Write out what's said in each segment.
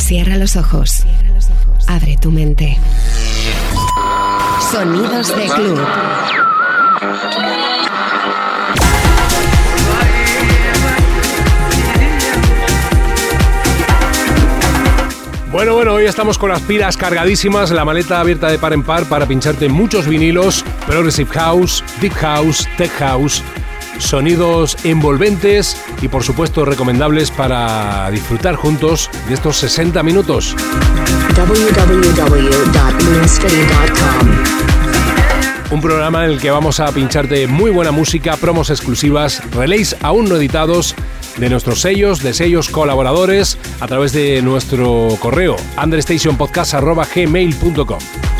Cierra los ojos. Abre tu mente. Sonidos de club. Bueno, bueno, hoy estamos con las pilas cargadísimas, la maleta abierta de par en par para pincharte muchos vinilos, Progressive House, Deep House, Tech House, sonidos envolventes y por supuesto recomendables para disfrutar juntos de estos 60 minutos. Un programa en el que vamos a pincharte muy buena música, promos exclusivas, relays aún no editados de nuestros sellos, de sellos colaboradores, a través de nuestro correo understationpodcast.gmail.com.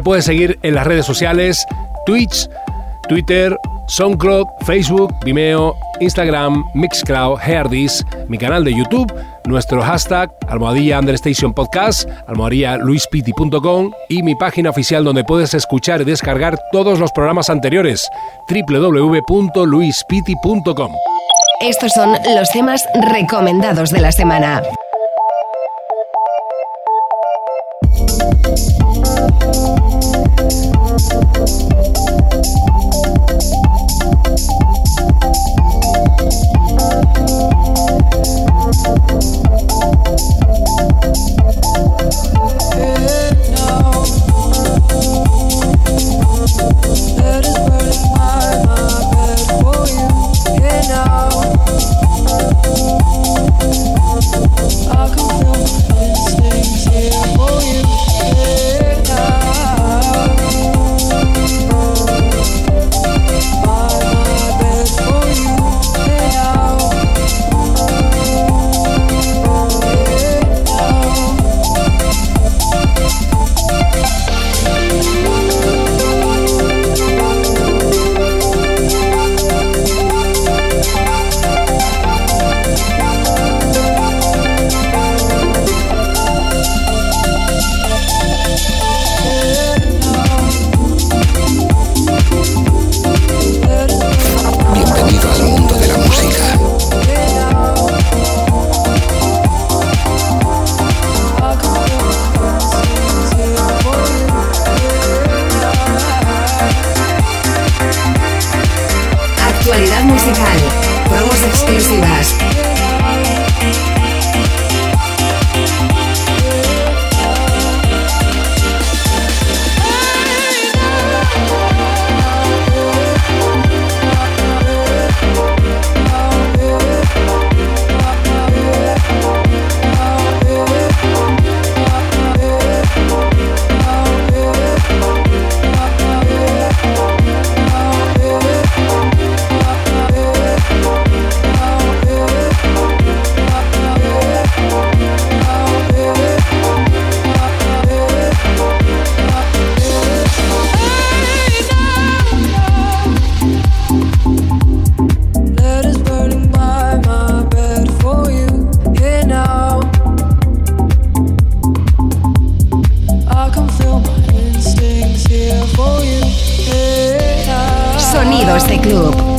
Me puedes seguir en las redes sociales, Twitch, Twitter, SoundCloud, Facebook, Vimeo, Instagram, Mixcloud, Herdis, mi canal de YouTube, nuestro hashtag almohadilla understation podcast, almohadilla luispiti.com y mi página oficial donde puedes escuchar y descargar todos los programas anteriores, www.luispiti.com. Estos son los temas recomendados de la semana. Sonidos de este Club.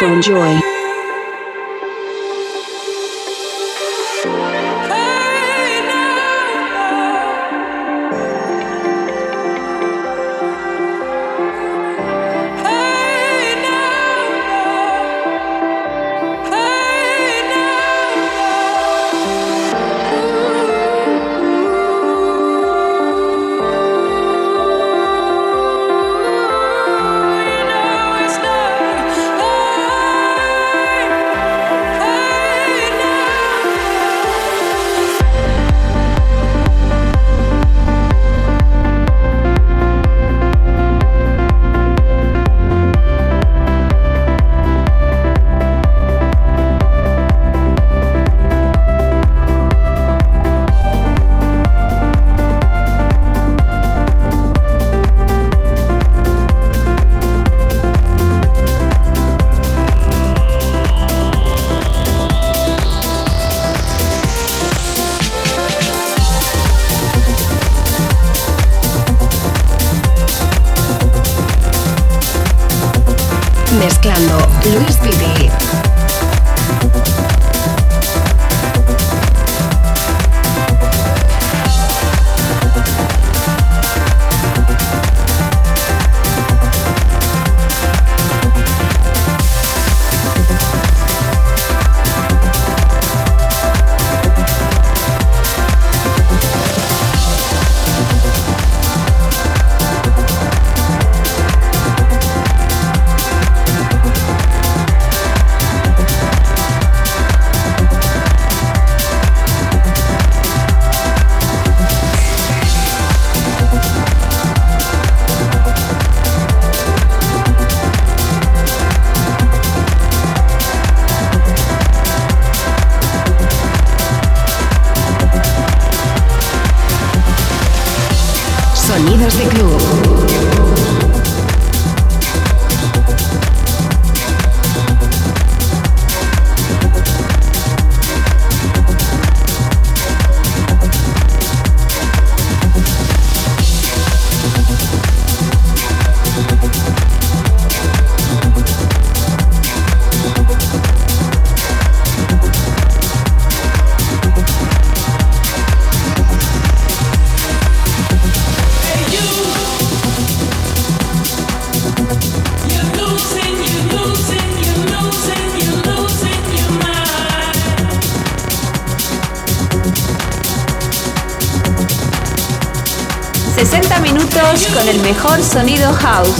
To enjoy. Sonido house.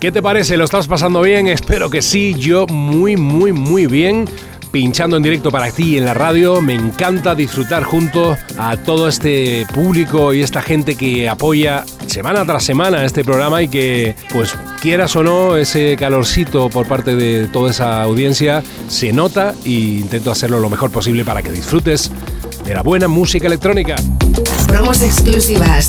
¿Qué te parece? ¿Lo estás pasando bien? Espero que sí, yo muy, muy, muy bien. Pinchando en directo para ti en la radio, me encanta disfrutar junto a todo este público y esta gente que apoya semana tras semana este programa y que, pues quieras o no, ese calorcito por parte de toda esa audiencia se nota e intento hacerlo lo mejor posible para que disfrutes de la buena música electrónica. Promos exclusivas.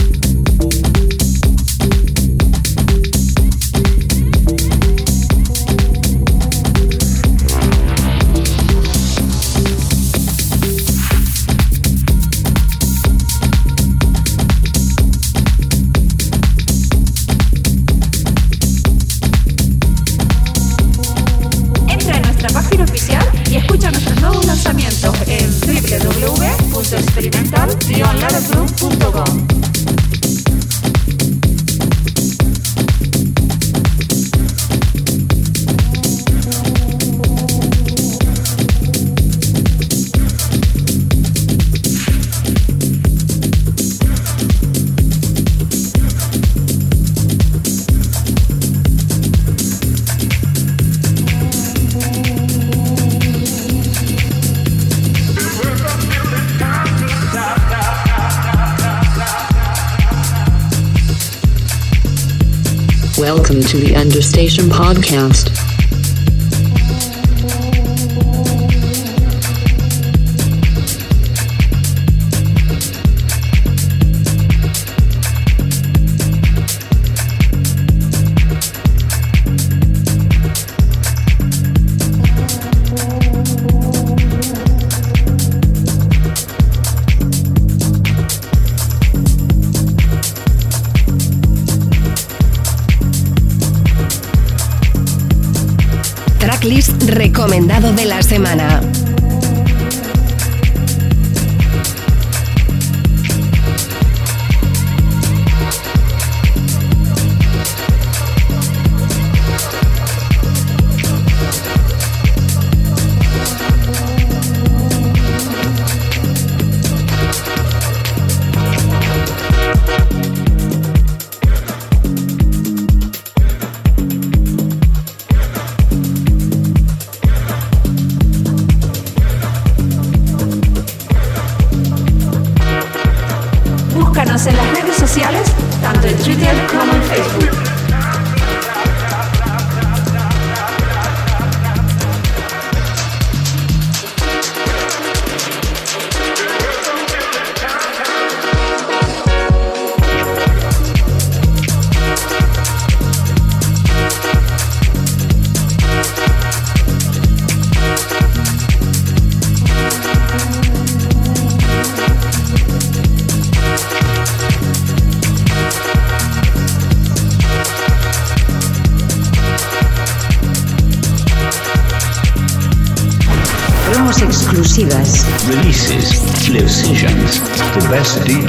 Station Podcast.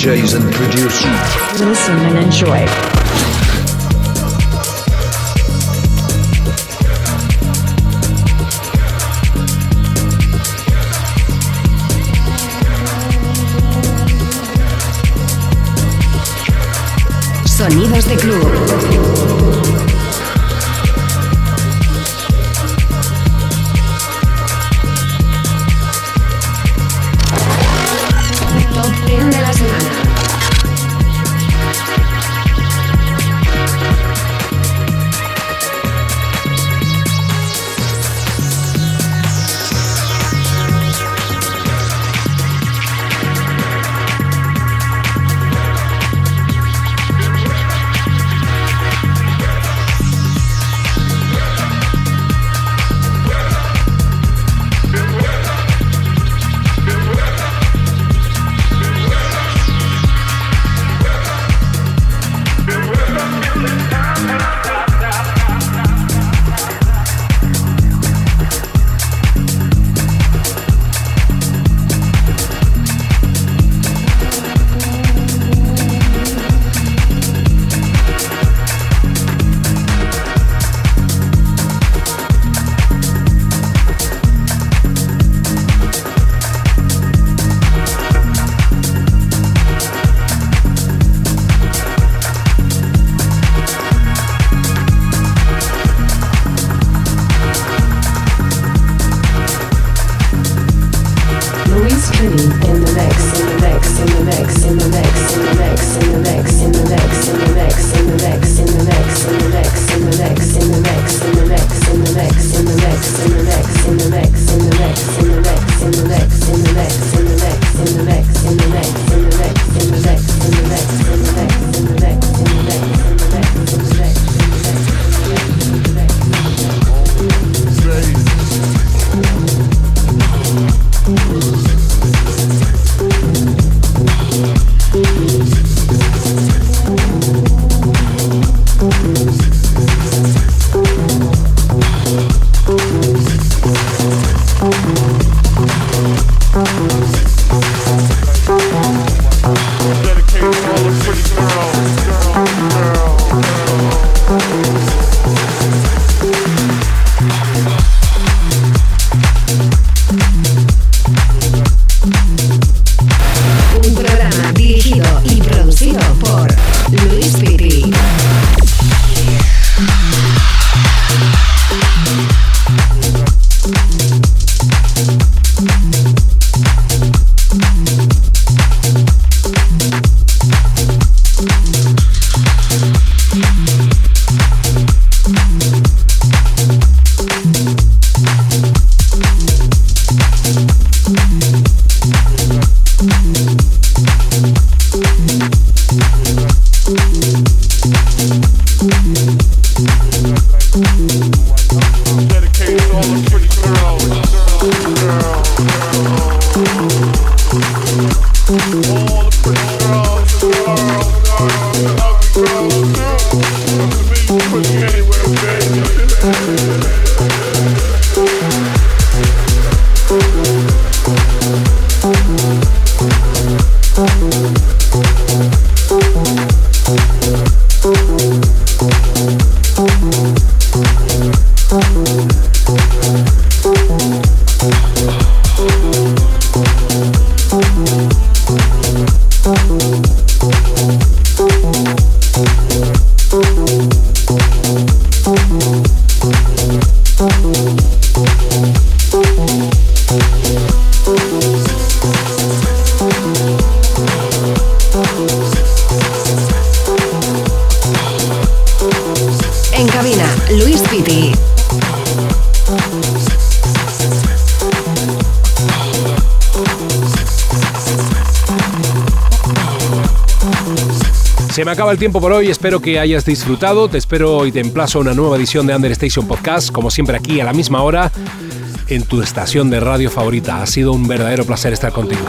DJs and producers. Listen and enjoy. Sonidos de club. Acaba el tiempo por hoy, espero que hayas disfrutado, te espero y te emplazo a una nueva edición de Understation Podcast, como siempre aquí a la misma hora, en tu estación de radio favorita. Ha sido un verdadero placer estar contigo.